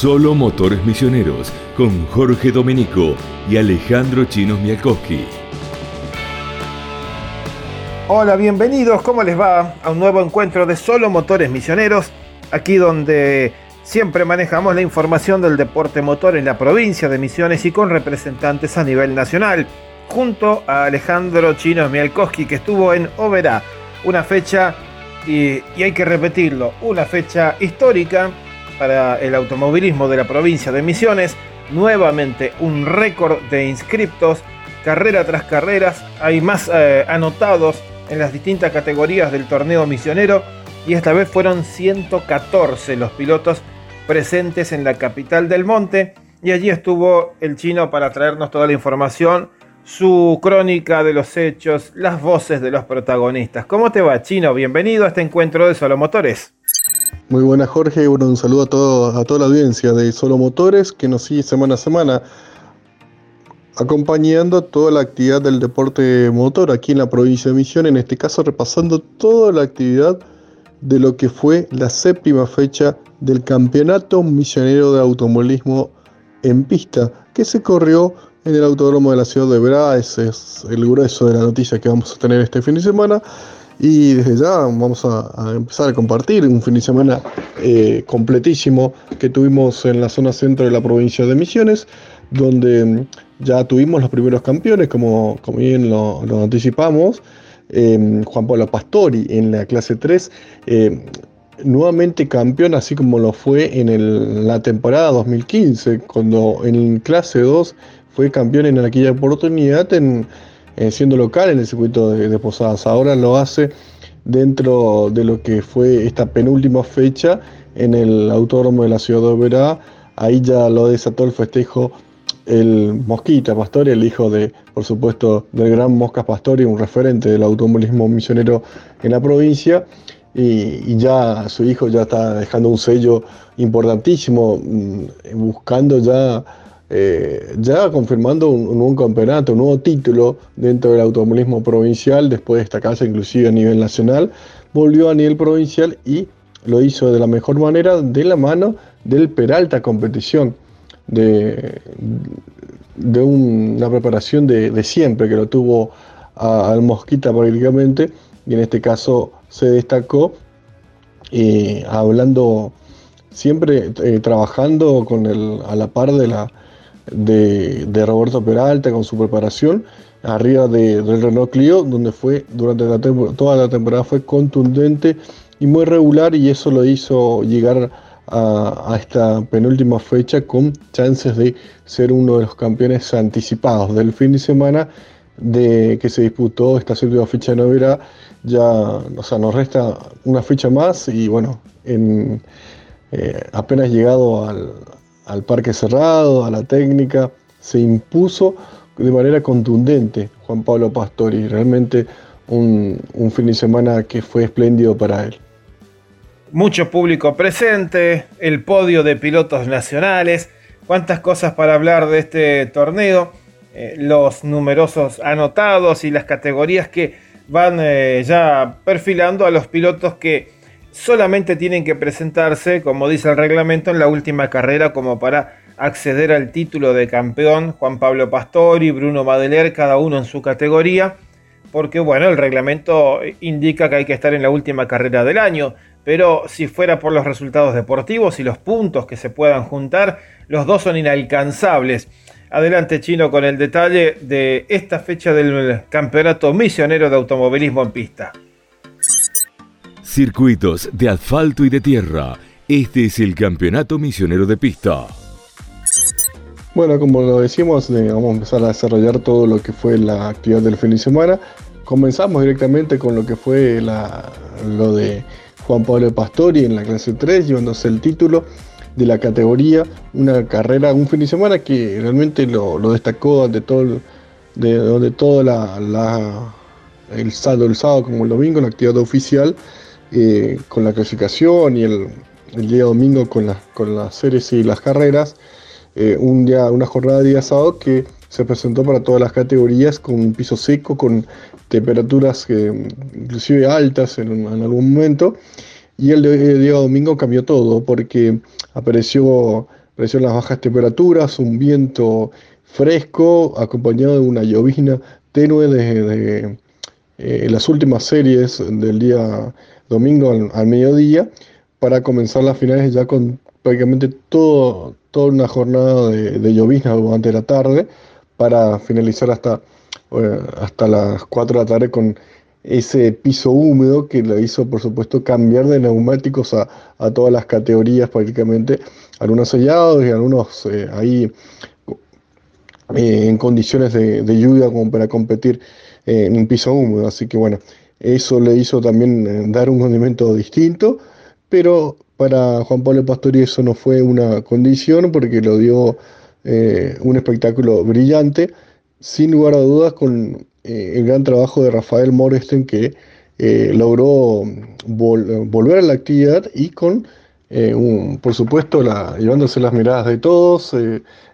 Solo Motores Misioneros con Jorge Domenico y Alejandro Chinos Mialkowski. Hola, bienvenidos, ¿cómo les va? A un nuevo encuentro de Solo Motores Misioneros, aquí donde siempre manejamos la información del deporte motor en la provincia de Misiones y con representantes a nivel nacional, junto a Alejandro Chinos Mialkowski, que estuvo en Oberá, una fecha, y hay que repetirlo, una fecha histórica para el automovilismo de la provincia de Misiones. Nuevamente un récord de inscriptos, carrera tras carrera. Hay más eh, anotados en las distintas categorías del torneo misionero y esta vez fueron 114 los pilotos presentes en la capital del monte y allí estuvo el chino para traernos toda la información, su crónica de los hechos, las voces de los protagonistas. ¿Cómo te va, chino? Bienvenido a este encuentro de Solo Motores. Muy buenas Jorge, un saludo a, toda la audiencia de Solo Motores que nos sigue semana a semana acompañando toda la actividad del deporte motor aquí en la provincia de Misiones, en este caso repasando toda la actividad de lo que fue la séptima fecha del Campeonato Misionero de Automovilismo en pista, que se corrió en el Autódromo de la ciudad de Verá, ese es el grueso de la noticia que vamos a tener este fin de semana. Y desde ya vamos a, empezar a compartir un fin de semana eh, completísimo que tuvimos en la zona centro de la provincia de Misiones, donde mm, ya tuvimos los primeros campeones, como, como bien lo, anticipamos. Em, Juan Pablo Pastori en la clase 3, em, nuevamente campeón, así como lo fue en la temporada 2015, cuando en clase 2 fue campeón en aquella oportunidad eh, siendo local en el circuito de, Posadas. Ahora lo hace dentro de lo que fue esta penúltima fecha en el autódromo de la ciudad de Oberá. Ahí ya lo desató el festejo el Mosquita Pastori, el hijo de, por supuesto, del gran Mosca Pastori, un referente del automovilismo misionero en la provincia. Y, y, ya su hijo ya está dejando un sello importantísimo, mm, buscando ya eh, ya confirmando un, nuevo campeonato, un nuevo título dentro del automovilismo provincial, después de destacarse inclusive a nivel nacional, volvió a nivel provincial y lo hizo de la mejor manera de la mano del Peralta Competición, de, una preparación de, siempre que lo tuvo al Mosquita prácticamente, y en este caso se destacó eh, hablando siempre eh, trabajando con el, a la par de la, de, Roberto Peralta con su preparación arriba de, del Renault Clio, donde fue durante la toda la temporada fue contundente y muy regular y eso lo hizo llegar a, esta penúltima fecha con chances de ser uno de los campeones anticipados del fin de semana de que se disputó esta séptima fecha de novela ya o sea, nos resta una fecha más y bueno en, eh, apenas llegado al, al parque cerrado, a la técnica, se impuso de manera contundente Juan Pablo Pastori, realmente un, fin de semana que fue espléndido para él. Mucho público presente, el podio de pilotos nacionales, cuántas cosas para hablar de este torneo, eh, los numerosos anotados y las categorías que van eh, ya perfilando a los pilotos que solamente tienen que presentarse, como dice el reglamento, en la última carrera como para acceder al título de campeón. Juan Pablo Pastori, Bruno Madeler, cada uno en su categoría, porque bueno, el reglamento indica que hay que estar en la última carrera del año, pero si fuera por los resultados deportivos y los puntos que se puedan juntar, los dos son inalcanzables. Adelante Chino con el detalle de esta fecha del Campeonato Misionero de Automovilismo en Pista. Circuitos de asfalto y de tierra. Este es el Campeonato Misionero de Pista. Bueno, como lo decimos, eh, vamos a empezar a desarrollar todo lo que fue la actividad del fin de semana. Comenzamos directamente con lo que fue lo de Juan Pablo Pastori en la clase 3, llevándose el título de la categoría, una carrera, un fin de semana que realmente lo, destacó ante todo, de, donde todo la, el sábado, el sábado como el domingo, la actividad oficial, eh, con la clasificación y el, día domingo con, con las series y las carreras, eh, un día, una jornada de día sábado que se presentó para todas las categorías con un piso seco, con temperaturas inclusive altas en, algún momento. Y el, día domingo cambió todo porque apareció aparecieron las bajas temperaturas, un viento fresco acompañado de una llovizna tenue desde eh, las últimas series del día domingo al, mediodía para comenzar las finales ya con prácticamente todo, toda una jornada de, de llovizna durante la tarde para finalizar hasta, eh, hasta las 4 de la tarde con ese piso húmedo que le hizo, por supuesto, cambiar de neumáticos a, todas las categorías prácticamente, algunos sellados y algunos eh, ahí eh, en condiciones de, lluvia como para competir en un piso húmedo. Así que bueno, eso le hizo también dar un condimento distinto, pero para Juan Pablo Pastori eso no fue una condición porque lo dio un espectáculo brillante, sin lugar a dudas con eh, el gran trabajo de Rafael Moresten que eh, logró volver a la actividad y con, eh, por supuesto, llevándose las miradas de todos,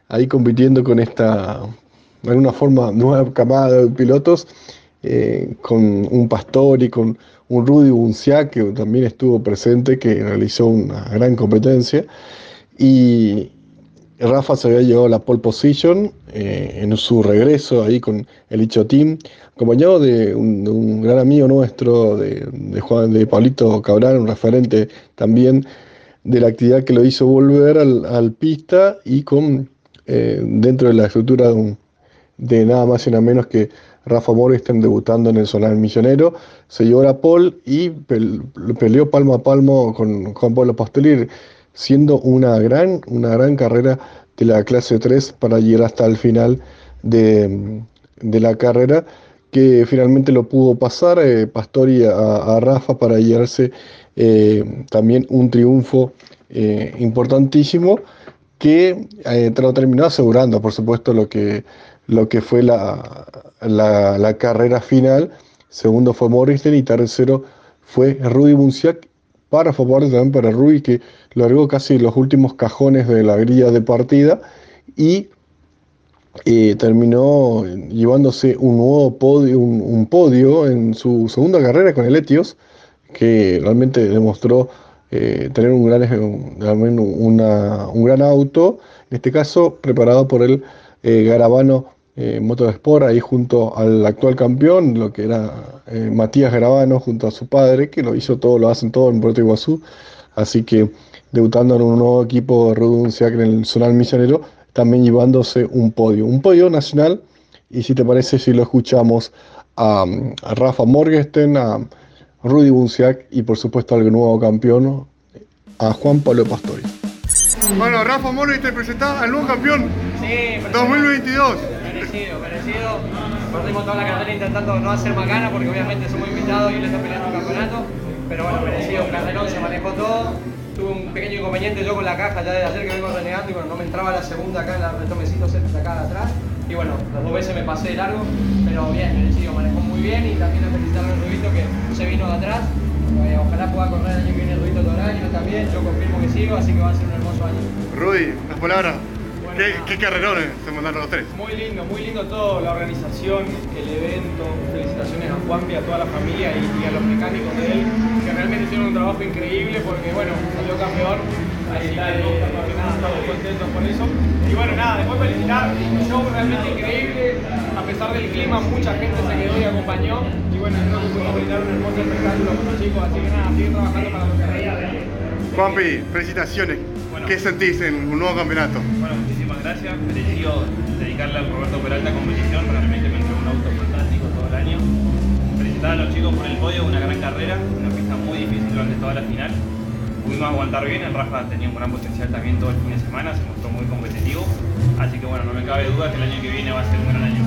ahí compitiendo con esta, alguna forma, nueva camada de pilotos, con un Pastor y con un Rudy Bunciac que también estuvo presente, que realizó una gran competencia. Y, Rafa se había llevado la pole position eh, en su regreso ahí con el Icho Team, acompañado de un, gran amigo nuestro, de, Juan, de Pablito Cabral, un referente también de la actividad que lo hizo volver al, pista y con eh, dentro de la estructura de, nada más y nada menos que Rafa estén debutando en el Solar Misionero, se llevó la pole y peleó palmo a palmo con Juan Pablo Pastolir siendo una gran, una gran carrera de la clase 3 para llegar hasta el final de, la carrera, que finalmente lo pudo pasar eh, Pastori a, Rafa para llevarse eh, también un triunfo eh, importantísimo que lo terminó asegurando, por supuesto, lo que, lo que fue la, la, carrera final. Segundo fue Morrison y tercero fue Rudy Bunciac para favor también para Rui, que largó casi los últimos cajones de la grilla de partida y eh, terminó llevándose un nuevo podio, un, podio en su segunda carrera con el Etios, que realmente demostró eh, tener un gran, un gran auto, en este caso preparado por el eh, Garabano eh, Motorsport ahí junto al actual campeón, lo que era eh, Matías Gravano, junto a su padre, que lo hizo todo, lo hacen todo en Puerto Iguazú. Así que debutando en un nuevo equipo de Reduncia en el Zonal Misionero, también llevándose un podio, un podio nacional. Y si te parece, si lo escuchamos a, Rafa Morgesten, a Rudy Bunciac y por supuesto al nuevo campeón, a Juan Pablo Pastori. Bueno, Rafa Morgesten presenta al nuevo campeón sí, 2022 merecido, merecido. Perdimos toda la carrera intentando no hacer macana porque obviamente somos invitados y él está peleando un campeonato. Pero bueno, merecido, un carrerón, se manejó todo. Tuve un pequeño inconveniente yo con la caja ya de ayer que vengo renegando y bueno, no me entraba la segunda acá en la retomecito de acá de atrás. Y bueno, las dos veces me pasé de largo, pero bien, merecido, manejó muy bien y también a felicitar a Rubito que se vino de atrás. Eh, ojalá pueda correr el año que viene Rubito todo el año también, yo confirmo que sigo, así que va a ser un hermoso año. Rudy, las palabras. ¿Qué, qué carrerones se mandaron los tres? Muy lindo, muy lindo todo, la organización, el evento. Felicitaciones a Juanpi, a toda la familia y, a los mecánicos de él, que realmente hicieron un trabajo increíble porque, bueno, salió campeón. Así que, nada, estamos contentos por eso. Y bueno, nada, después felicitar, un show realmente increíble. A pesar del clima, mucha gente se quedó y acompañó. Y bueno, creo que pudimos brindar un hermoso espectáculo con los chicos. Así que nada, seguir trabajando para lo que reía de Juanpi, felicitaciones. ¿Qué sentís en un nuevo campeonato? Bueno, muchísimas gracias. Merecido dedicarle al Roberto Peralta competición. Realmente me entregó un auto fantástico todo el año. Felicitar a los chicos por el podio, una gran carrera, una pista muy difícil durante toda la final. Pudimos aguantar bien, el Rafa tenía un gran potencial también todo el fin de semana, se mostró muy competitivo. Así que bueno, no me cabe duda que el año que viene va a ser un gran año.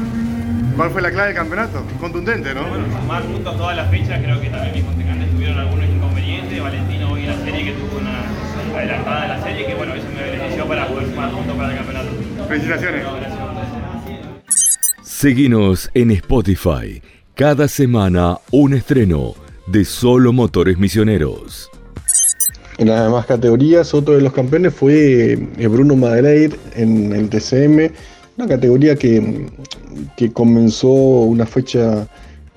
¿Cuál fue la clave del campeonato? Contundente, ¿no? Bueno, sumar puntos todas las fechas, creo que también mis contrincantes tuvieron algunos inconvenientes. Valentino hoy en la serie que tuvo una adelantada de la serie, que bueno, eso me benefició para poder sumar puntos para el campeonato. Felicitaciones. Seguinos en Spotify. Cada semana un estreno de Solo Motores Misioneros. En las demás categorías, otro de los campeones fue eh, Bruno Madeleine en el TCM, una categoría que, que comenzó una fecha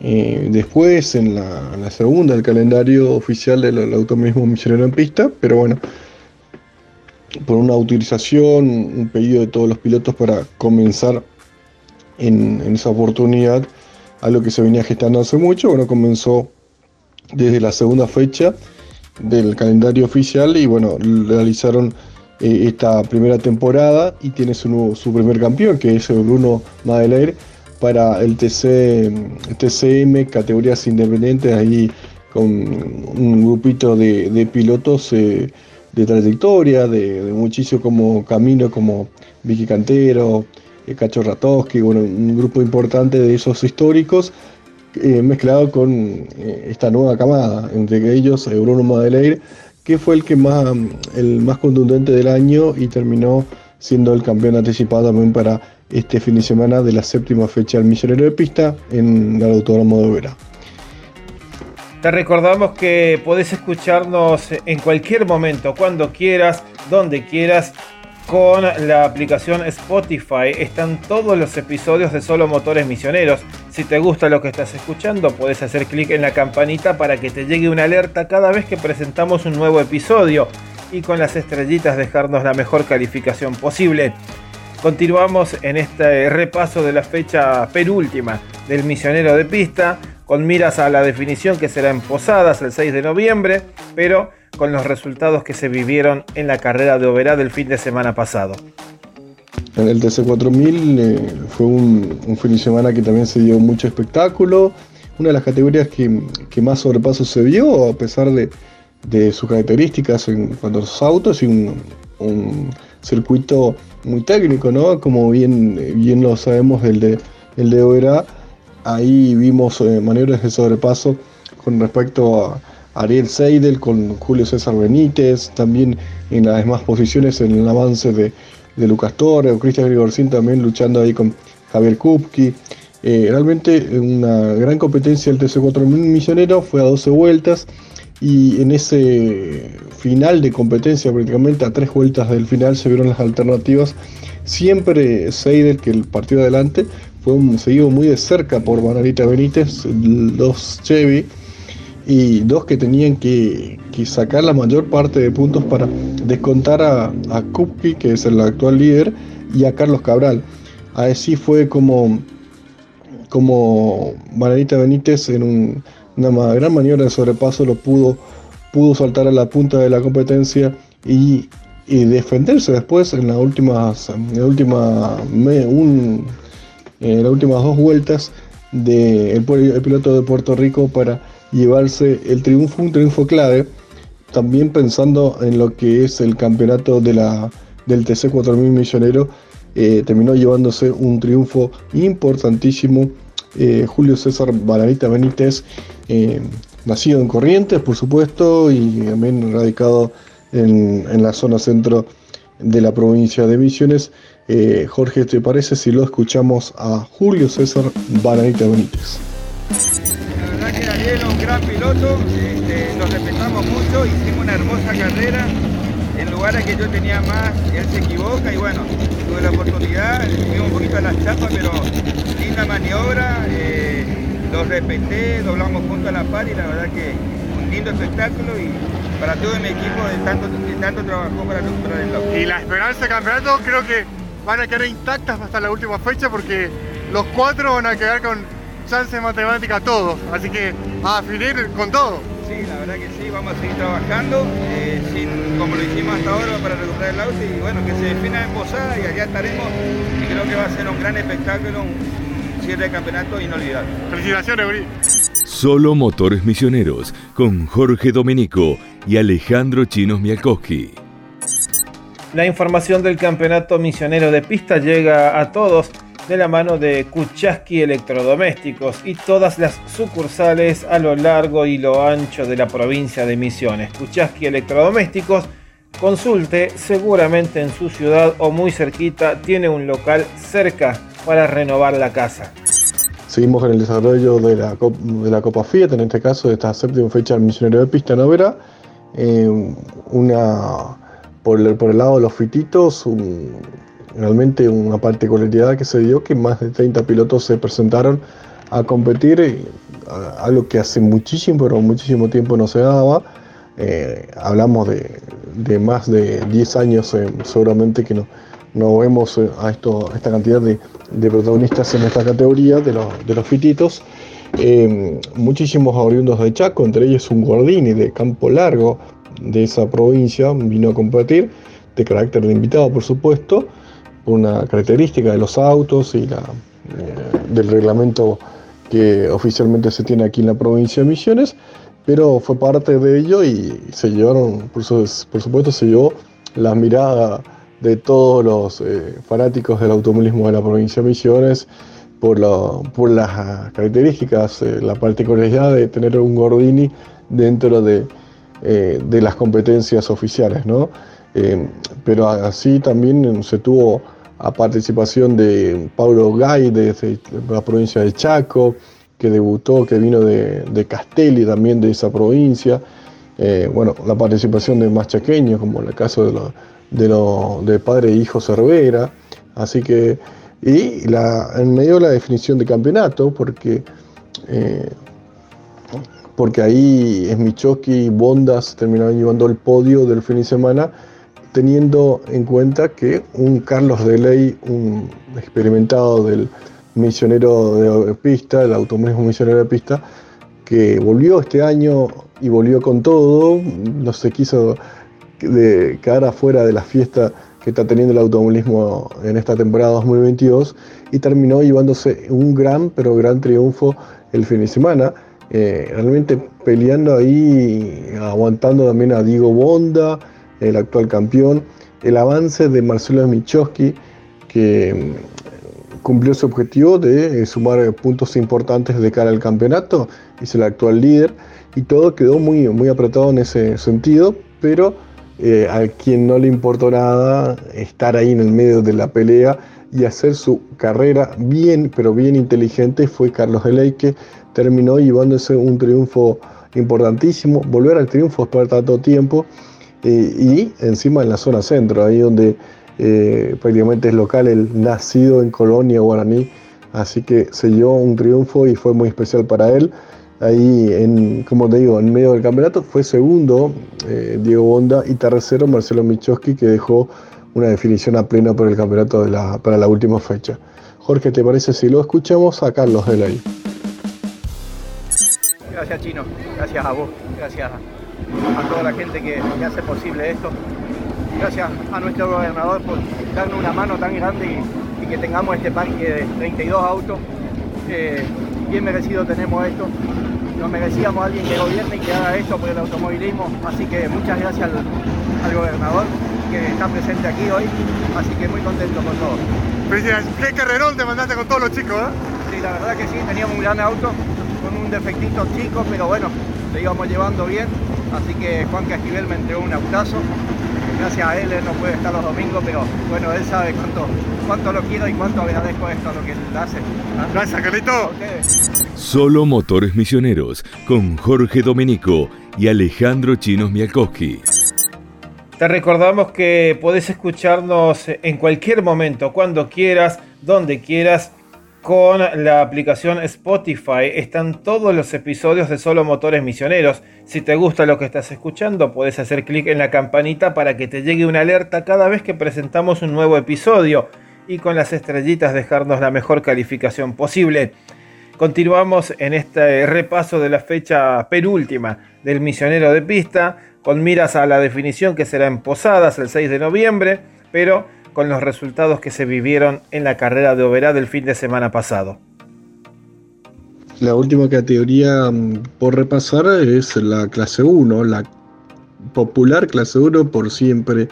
eh, después, en la, segunda, el calendario oficial del automovilismo misionero en pista, pero bueno, por una autorización, un pedido de todos los pilotos para comenzar en, esa oportunidad, algo que se venía gestando hace mucho, bueno, comenzó desde la segunda fecha del calendario oficial y bueno, realizaron eh, esta primera temporada y tiene su, su primer campeón, que es Bruno Madeleine, para el TC, TCM, categorías independientes, ahí con un grupito de, pilotos eh, de trayectoria, de, muchísimo como Camino, como Vicky Cantero, eh, Cacho Ratowski, bueno, un grupo importante de esos históricos, eh, mezclado con esta nueva camada, entre ellos Bruno Madeleine, que fue el que más, el más contundente del año y terminó siendo el campeón anticipado también para este fin de semana de la séptima fecha del Misionero de Pista en el Autódromo de Vera. Te recordamos que podés escucharnos en cualquier momento, cuando quieras, donde quieras, con la aplicación Spotify. Están todos los episodios de Solo Motores Misioneros. Si te gusta lo que estás escuchando, puedes hacer clic en la campanita para que te llegue una alerta cada vez que presentamos un nuevo episodio y con las estrellitas dejarnos la mejor calificación posible. Continuamos en este repaso de la fecha penúltima del misionero de pista, con miras a la definición que será en Posadas el 6 de noviembre, pero con los resultados que se vivieron en la carrera de Oberá del fin de semana pasado. El TC4000 eh, fue un, fin de semana que también se dio mucho espectáculo, una de las categorías que, más sobrepaso se vio, a pesar de, sus características en cuanto a los autos y un circuito muy técnico, ¿no? Como bien, bien lo sabemos el de, el de OERA, ahí vimos eh, maniobras de sobrepaso con respecto a Ariel Seidel, con Julio César Benítez, también en las demás posiciones en el avance de, de Lucas Torres, o Cristian Grigorcín también luchando ahí con Javier Kupki. Eh, realmente una gran competencia el TC4000 Misionero, fue a 12 vueltas y en ese final de competencia, prácticamente a tres vueltas del final, se vieron las alternativas. Siempre Seidel, que el partido adelante, fue seguido muy de cerca por Margarita Benítez, dos Chevy, y dos que tenían que, sacar la mayor parte de puntos para descontar a, a que es el actual líder, y a Carlos Cabral. Así fue como, como Margarita Benítez en un una gran maniobra de sobrepaso lo pudo, saltar a la punta de la competencia y, defenderse después en las últimas, en la última, un, en las últimas dos vueltas del el piloto de Puerto Rico para llevarse el triunfo, un triunfo clave, también pensando en lo que es el campeonato de del TC 4000 Millonero, eh, terminó llevándose un triunfo importantísimo eh, Julio César Balanita Benítez, eh, nacido en Corrientes, por supuesto, y también radicado en, la zona centro de la provincia de Misiones. Eh, Jorge, ¿te parece si lo escuchamos a Julio César Balanita Benítez? La verdad que Daniel es un gran piloto, este, lo respetamos mucho, hicimos una hermosa carrera. En lugares que yo tenía más, él se equivoca y bueno, tuve la oportunidad, le un poquito a las chapas, pero linda maniobra, eh, lo respeté, doblamos juntos a la par y la verdad que un lindo espectáculo y para todo mi equipo de tanto, de tanto trabajó para recuperar el auto. Y la esperanza de campeonato creo que van a quedar intactas hasta la última fecha porque los cuatro van a quedar con chance matemática todos, así que a definir con todo. Sí, la verdad que sí, vamos a seguir trabajando, eh, sin, como lo hicimos hasta ahora para recuperar el auto y bueno, que se defina en Posada y allá estaremos y creo que va a ser un gran espectáculo, un cierre de campeonato inolvidable. Felicitaciones, Uri. Solo Motores Misioneros con Jorge Domenico y Alejandro Chinos Mialkowski. La información del campeonato misionero de pista llega a todos de la mano de Kuchaski Electrodomésticos y todas las sucursales a lo largo y lo ancho de la provincia de Misiones. Kuchaski Electrodomésticos, consulte, seguramente en su ciudad o muy cerquita tiene un local cerca para renovar la casa. Seguimos en el desarrollo de la, Copa Fiat, en este caso de esta séptima fecha del Misionero de Pista Novera. Eh, una por el, por el lado de los fititos, realmente una particularidad que se dio que más de 30 pilotos se presentaron a competir, algo que hace muchísimo, pero muchísimo tiempo no se daba. Eh, hablamos de de más de 10 años eh, seguramente que no, no vemos eh, a, esta cantidad de, protagonistas en esta categoría de los, de los fititos. muchísimos oriundos de Chaco, entre ellos un Gordini de Campo Largo de esa provincia, vino a competir, de carácter de invitado por supuesto, por una característica de los autos y la, del reglamento que oficialmente se tiene aquí en la provincia de Misiones, pero fue parte de ello y se llevaron, por, supuesto, se llevó la mirada de todos los eh, fanáticos del automovilismo de la provincia de Misiones por, por las características, eh, la particularidad de tener un Gordini dentro de, eh, de las competencias oficiales, ¿no? pero así también se tuvo a participación de Paulo Gay desde la provincia de Chaco, que debutó, que vino de, de Castelli también de esa provincia. Eh, bueno, la participación de más chaqueños, como en el caso de, lo, de padre e hijo Cervera. Así que, y la, en medio de la definición de campeonato, porque, eh, porque ahí es Michoki y Bondas terminaron llevando el podio del fin de semana teniendo en cuenta que un Carlos de Ley, un experimentado del misionero de pista, el automovilismo misionero de pista, que volvió este año y volvió con todo, no se quiso de quedar afuera de la fiesta que está teniendo el automovilismo en esta temporada 2022 y terminó llevándose un gran, pero gran triunfo el fin de semana, eh, realmente peleando ahí, aguantando también a Diego Bonda, el actual campeón, el avance de Marcelo Michowski, que mm, cumplió su objetivo de eh, sumar puntos importantes de cara al campeonato, es el actual líder, y todo quedó muy, muy apretado en ese sentido, pero eh, a quien no le importó nada estar ahí en el medio de la pelea y hacer su carrera bien, pero bien inteligente fue Carlos Deley, que terminó llevándose un triunfo importantísimo, volver al triunfo después de tanto tiempo y encima en la zona centro, ahí donde eh, prácticamente es local, el nacido en Colonia, Guaraní, así que se dio un triunfo y fue muy especial para él. Ahí, en, como te digo, en medio del campeonato fue segundo eh, Diego Bonda y tercero Marcelo Michoski, que dejó una definición a pleno por el campeonato de la, para la última fecha. Jorge, ¿te parece si lo escuchamos a Carlos Delay? Gracias Chino, gracias a vos, gracias a toda la gente que, hace posible esto. Gracias a nuestro gobernador por darnos una mano tan grande y, que tengamos este parque de 32 autos. Eh, bien merecido tenemos esto. Nos merecíamos a alguien que gobierne y que haga esto por el automovilismo. Así que muchas gracias al, gobernador que está presente aquí hoy. Así que muy contento con todo. Qué carrerón te mandaste con todos los chicos, ¿eh? Sí, la verdad que sí, teníamos un gran auto con un defectito chico, pero bueno, lo íbamos llevando bien Así que Juan Casquivel me entregó un autazo. Gracias a él, él no puede estar los domingos, pero bueno, él sabe cuánto, cuánto lo quiero y cuánto agradezco esto, lo que él hace. ¿Ah? Gracias, Carlito. Solo Motores Misioneros, con Jorge Domenico y Alejandro Chinos Mialkowski. Te recordamos que podés escucharnos en cualquier momento, cuando quieras, donde quieras con la aplicación Spotify están todos los episodios de Solo Motores Misioneros. Si te gusta lo que estás escuchando, puedes hacer clic en la campanita para que te llegue una alerta cada vez que presentamos un nuevo episodio y con las estrellitas dejarnos la mejor calificación posible. Continuamos en este repaso de la fecha penúltima del misionero de pista, con miras a la definición que será en Posadas el 6 de noviembre, pero con los resultados que se vivieron en la carrera de Oberá del fin de semana pasado. La última categoría mm, por repasar es la clase 1, la popular clase 1 por siempre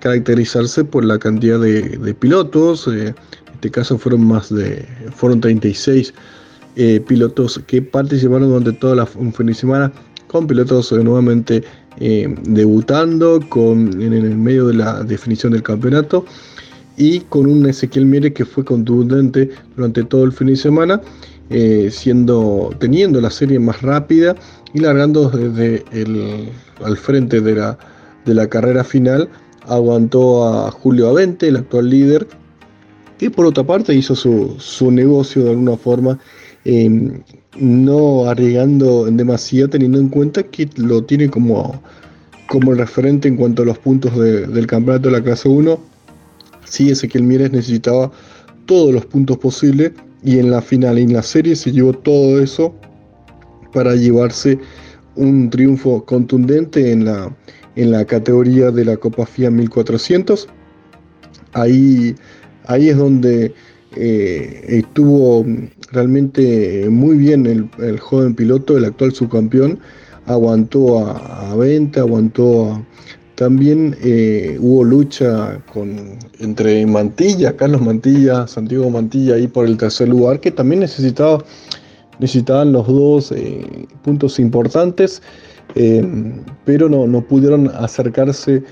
caracterizarse por la cantidad de, pilotos, eh, en este caso fueron más de, fueron 36 eh, pilotos que participaron durante toda la fin de semana con pilotos eh, nuevamente eh, debutando con, en el medio de la definición del campeonato y con un Ezequiel Mire que fue contundente durante todo el fin de semana, eh, siendo, teniendo la serie más rápida y largando desde el, al frente de la, de la carrera final, aguantó a Julio Avente, el actual líder, que por otra parte hizo su, su negocio de alguna forma Em, no arriesgando demasía teniendo en cuenta que lo tiene como, como referente en cuanto a los puntos del campeonato de la clase 1. Sí, Ezequiel Mieres necesitaba todos los puntos posibles y en la final, en la serie, se llevó todo eso para llevarse un triunfo contundente en la, en la categoría de la Copa FIA 1400. Ahí, ahí es donde eh, estuvo realmente muy bien el, joven piloto, el actual subcampeón. Aguantó a, a 20, aguantó a, también eh, hubo lucha con, entre Mantilla, Carlos Mantilla, Santiago Mantilla ahí por el tercer lugar, que también necesitaba, necesitaban los dos eh, puntos importantes, eh, pero no, no, pudieron acercarse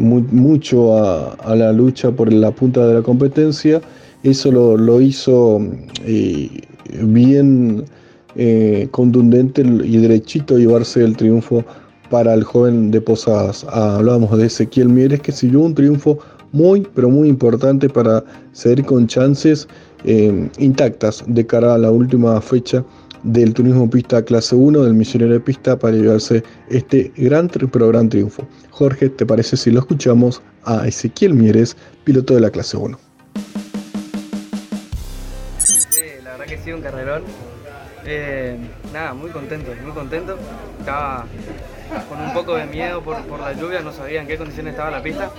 mucho a, la lucha por la punta de la competencia. Eso lo, hizo bien contundente y derechito llevarse el triunfo para el joven de Posadas. Ah, hablábamos de Ezequiel Mieres que siguió un triunfo muy, pero muy importante para seguir con chances eh, intactas de cara a la última fecha del turismo pista clase 1 del misionero de pista para llevarse este gran, pero gran triunfo. Jorge, ¿te parece si lo escuchamos a Ezequiel Mieres, piloto de la clase 1? Sí, un carrerón. Eh, nada, muy contento, muy contento. Estaba con un poco de miedo por, la lluvia, no sabía en qué condiciones estaba la pista,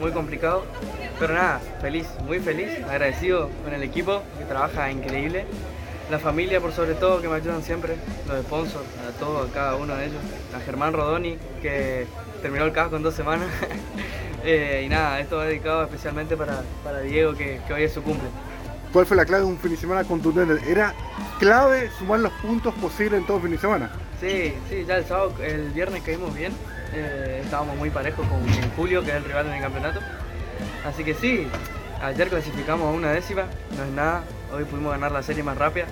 muy complicado, pero nada, feliz, muy feliz, agradecido con el equipo que trabaja increíble, la familia por sobre todo que me ayudan siempre, los sponsors, a todos, a cada uno de ellos, a Germán Rodoni que terminó el casco en dos semanas, eh, y nada, esto va dedicado especialmente para, Diego que, que hoy es su cumple. ¿Cuál fue la clave de un fin de semana contundente? Era clave sumar los puntos posibles en todo fin de semana. Sí, sí, ya el sábado, el viernes caímos bien. Eh, estábamos muy parejos con Julio, que es el rival en el campeonato. Así que sí, ayer clasificamos a una décima, no es nada. Hoy pudimos ganar la serie más rápida.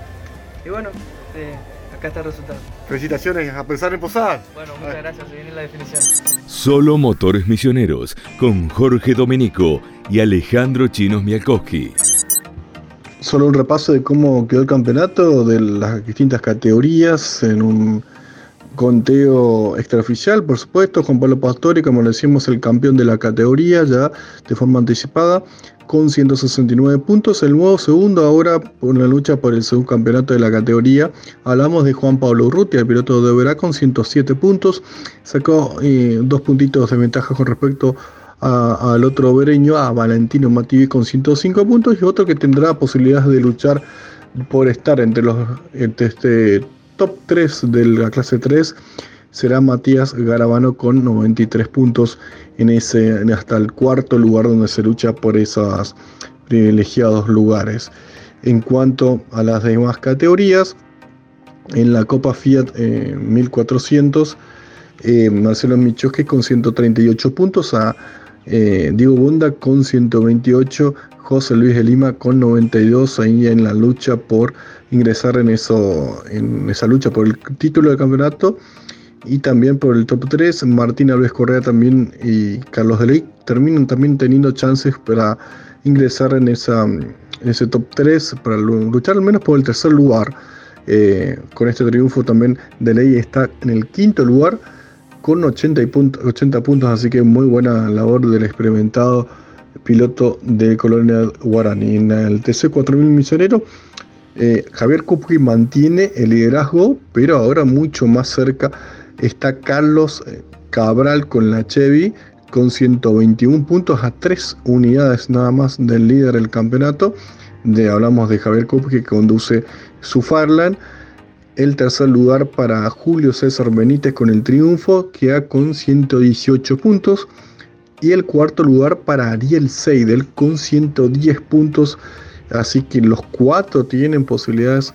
Y bueno, eh, acá está el resultado. Felicitaciones, a pensar en Posadas. Bueno, muchas gracias, se viene la definición. Solo Motores Misioneros, con Jorge Domenico y Alejandro Chinos Mialkowski. Solo un repaso de cómo quedó el campeonato de las distintas categorías en un conteo extraoficial, por supuesto, Juan Pablo Pastori, como le decimos, el campeón de la categoría ya de forma anticipada con 169 puntos. El nuevo segundo ahora por la lucha por el segundo campeonato de la categoría. Hablamos de Juan Pablo Urrutia, el piloto de Verá con 107 puntos. Sacó eh, dos puntitos de ventaja con respecto al otro vereño, a Valentino Mativi con 105 puntos y otro que tendrá posibilidades de luchar por estar entre los entre este top 3 de la clase 3 será Matías Garabano con 93 puntos en ese hasta el cuarto lugar donde se lucha por esos privilegiados lugares. En cuanto a las demás categorías, en la Copa Fiat 1400, eh, eh, Marcelo Michoski con 138 puntos, eh, Diego Bunda con 128, José Luis de Lima con 92, ahí en la lucha por ingresar en, eso, en esa lucha por el título de campeonato y también por el top 3. Martín Alves Correa también y Carlos Deley terminan también teniendo chances para ingresar en, esa, ese top 3, para luchar al menos por el tercer lugar. Eh, con este triunfo también Deley está en el quinto lugar con 80, 80 puntos, así que muy buena labor del experimentado piloto de Colonia Guarani. En el TC 4000 Misionero eh, Javier Kupki mantiene el liderazgo, pero ahora mucho más cerca está Carlos eh, Cabral con la Chevy con 121 puntos a 3 unidades nada más del líder del campeonato. De, hablamos de Javier Kupki que conduce su Farland. El tercer lugar para Julio César Benítez con el triunfo, queda con 118 puntos. Y el cuarto lugar para Ariel Seidel con 110 puntos Así que los cuatro tienen posibilidades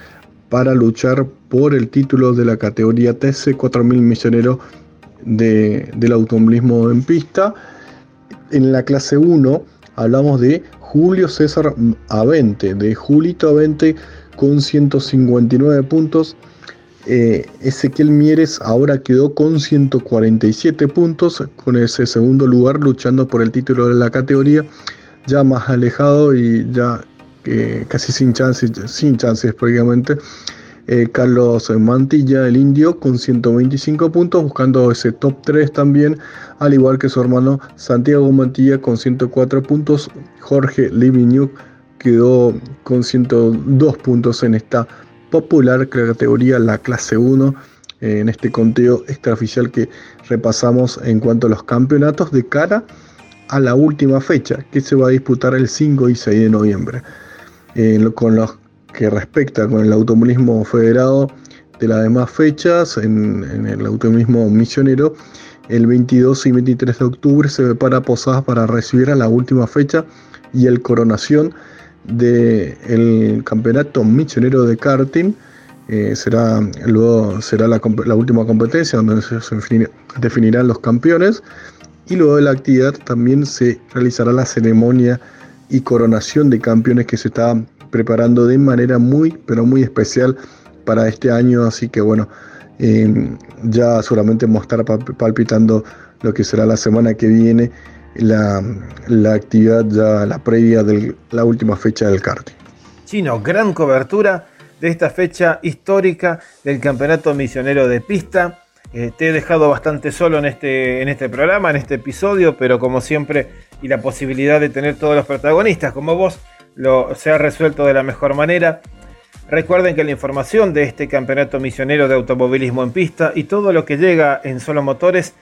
para luchar por el título de la categoría TC 4000 misionero del automovilismo en pista. En la clase 1 hablamos de Julio César Avente, de Julito Avente con 159 puntos. Eh, Ezequiel Mieres ahora quedó con 147 puntos, con ese segundo lugar luchando por el título de la categoría, ya más alejado y ya casi sin chances, sin chances prácticamente. eh, Carlos Mantilla, el indio, con 125 puntos, buscando ese top 3 también, al igual que su hermano Santiago Mantilla con 104 puntos. Jorge Liviniuk quedó con 102 puntos en esta popular categoría, la clase 1, en este conteo extraoficial que repasamos en cuanto a los campeonatos de cara a la última fecha, que se va a disputar el 5 y 6 de noviembre. con los que respecta con el automovilismo federado de las demás fechas, en, el automovilismo misionero, el 22 y 23 de octubre se prepara Posadas para recibir a la última fecha y el coronación del campeonato misionero de karting. Eh, será luego será la, última competencia donde se, definirán los campeones y luego de la actividad también se realizará la ceremonia y coronación de campeones que se está preparando de manera muy, pero muy especial para este año. Así que bueno, eh, ya seguramente vamos a estar palpitando lo que será la semana que viene, la, la actividad ya, la previa de la última fecha del karting. Chino, gran cobertura de esta fecha histórica del Campeonato Misionero de Pista. Eh, te he dejado bastante solo en este, en este programa, en este episodio, pero como siempre, y la posibilidad de tener todos los protagonistas como vos, lo, se ha resuelto de la mejor manera. Recuerden que la información de este campeonato misionero de automovilismo en pista y todo lo que llega en solo motores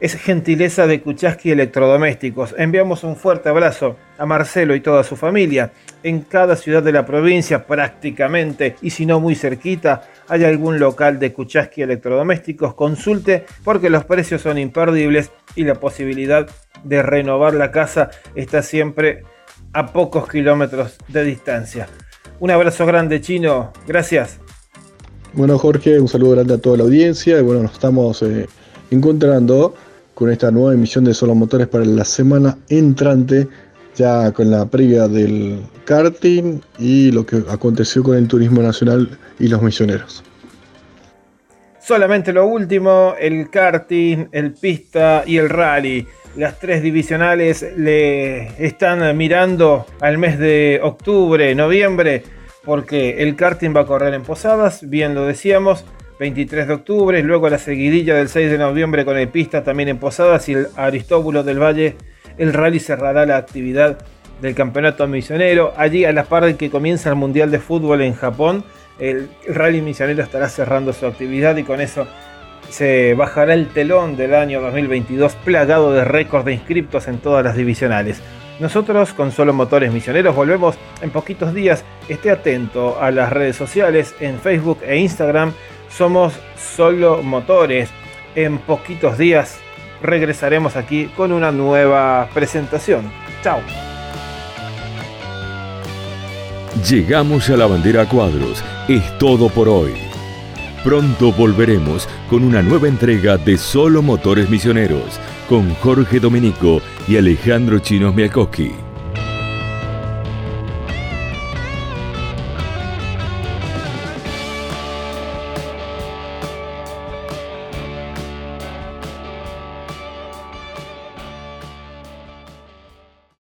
es gentileza de Kuchaski Electrodomésticos. Enviamos un fuerte abrazo a Marcelo y toda su familia. En cada ciudad de la provincia, prácticamente, y si no muy cerquita, hay algún local de Kuchaski Electrodomésticos. Consulte porque los precios son imperdibles y la posibilidad de renovar la casa está siempre a pocos kilómetros de distancia. Un abrazo grande, chino. Gracias. Bueno, Jorge, un saludo grande a toda la audiencia. Y bueno, nos estamos eh, encontrando con esta nueva emisión de Solo Motores para la semana entrante, ya con la previa del karting y lo que aconteció con el turismo nacional y los misioneros. Solamente lo último, el karting, el pista y el rally las tres divisionales le están mirando al mes de octubre, noviembre, porque el karting va a correr en Posadas, bien lo decíamos, 23 de octubre, luego la seguidilla del 6 de noviembre con el pista también en Posadas y el Aristóbulo del Valle, el rally cerrará la actividad del campeonato misionero. Allí a la par de que comienza el Mundial de Fútbol en Japón, el rally misionero estará cerrando su actividad y con eso se bajará el telón del año 2022 plagado de récords de inscriptos en todas las divisionales. Nosotros con Solo Motores Misioneros volvemos en poquitos días. Esté atento a las redes sociales en Facebook e Instagram. Somos Solo Motores. En poquitos días regresaremos aquí con una nueva presentación. Chao. Llegamos a la bandera cuadros. Es todo por hoy. Pronto volveremos con una nueva entrega de Solo Motores Misioneros con Jorge Domenico y Alejandro Chinos Mialkowski.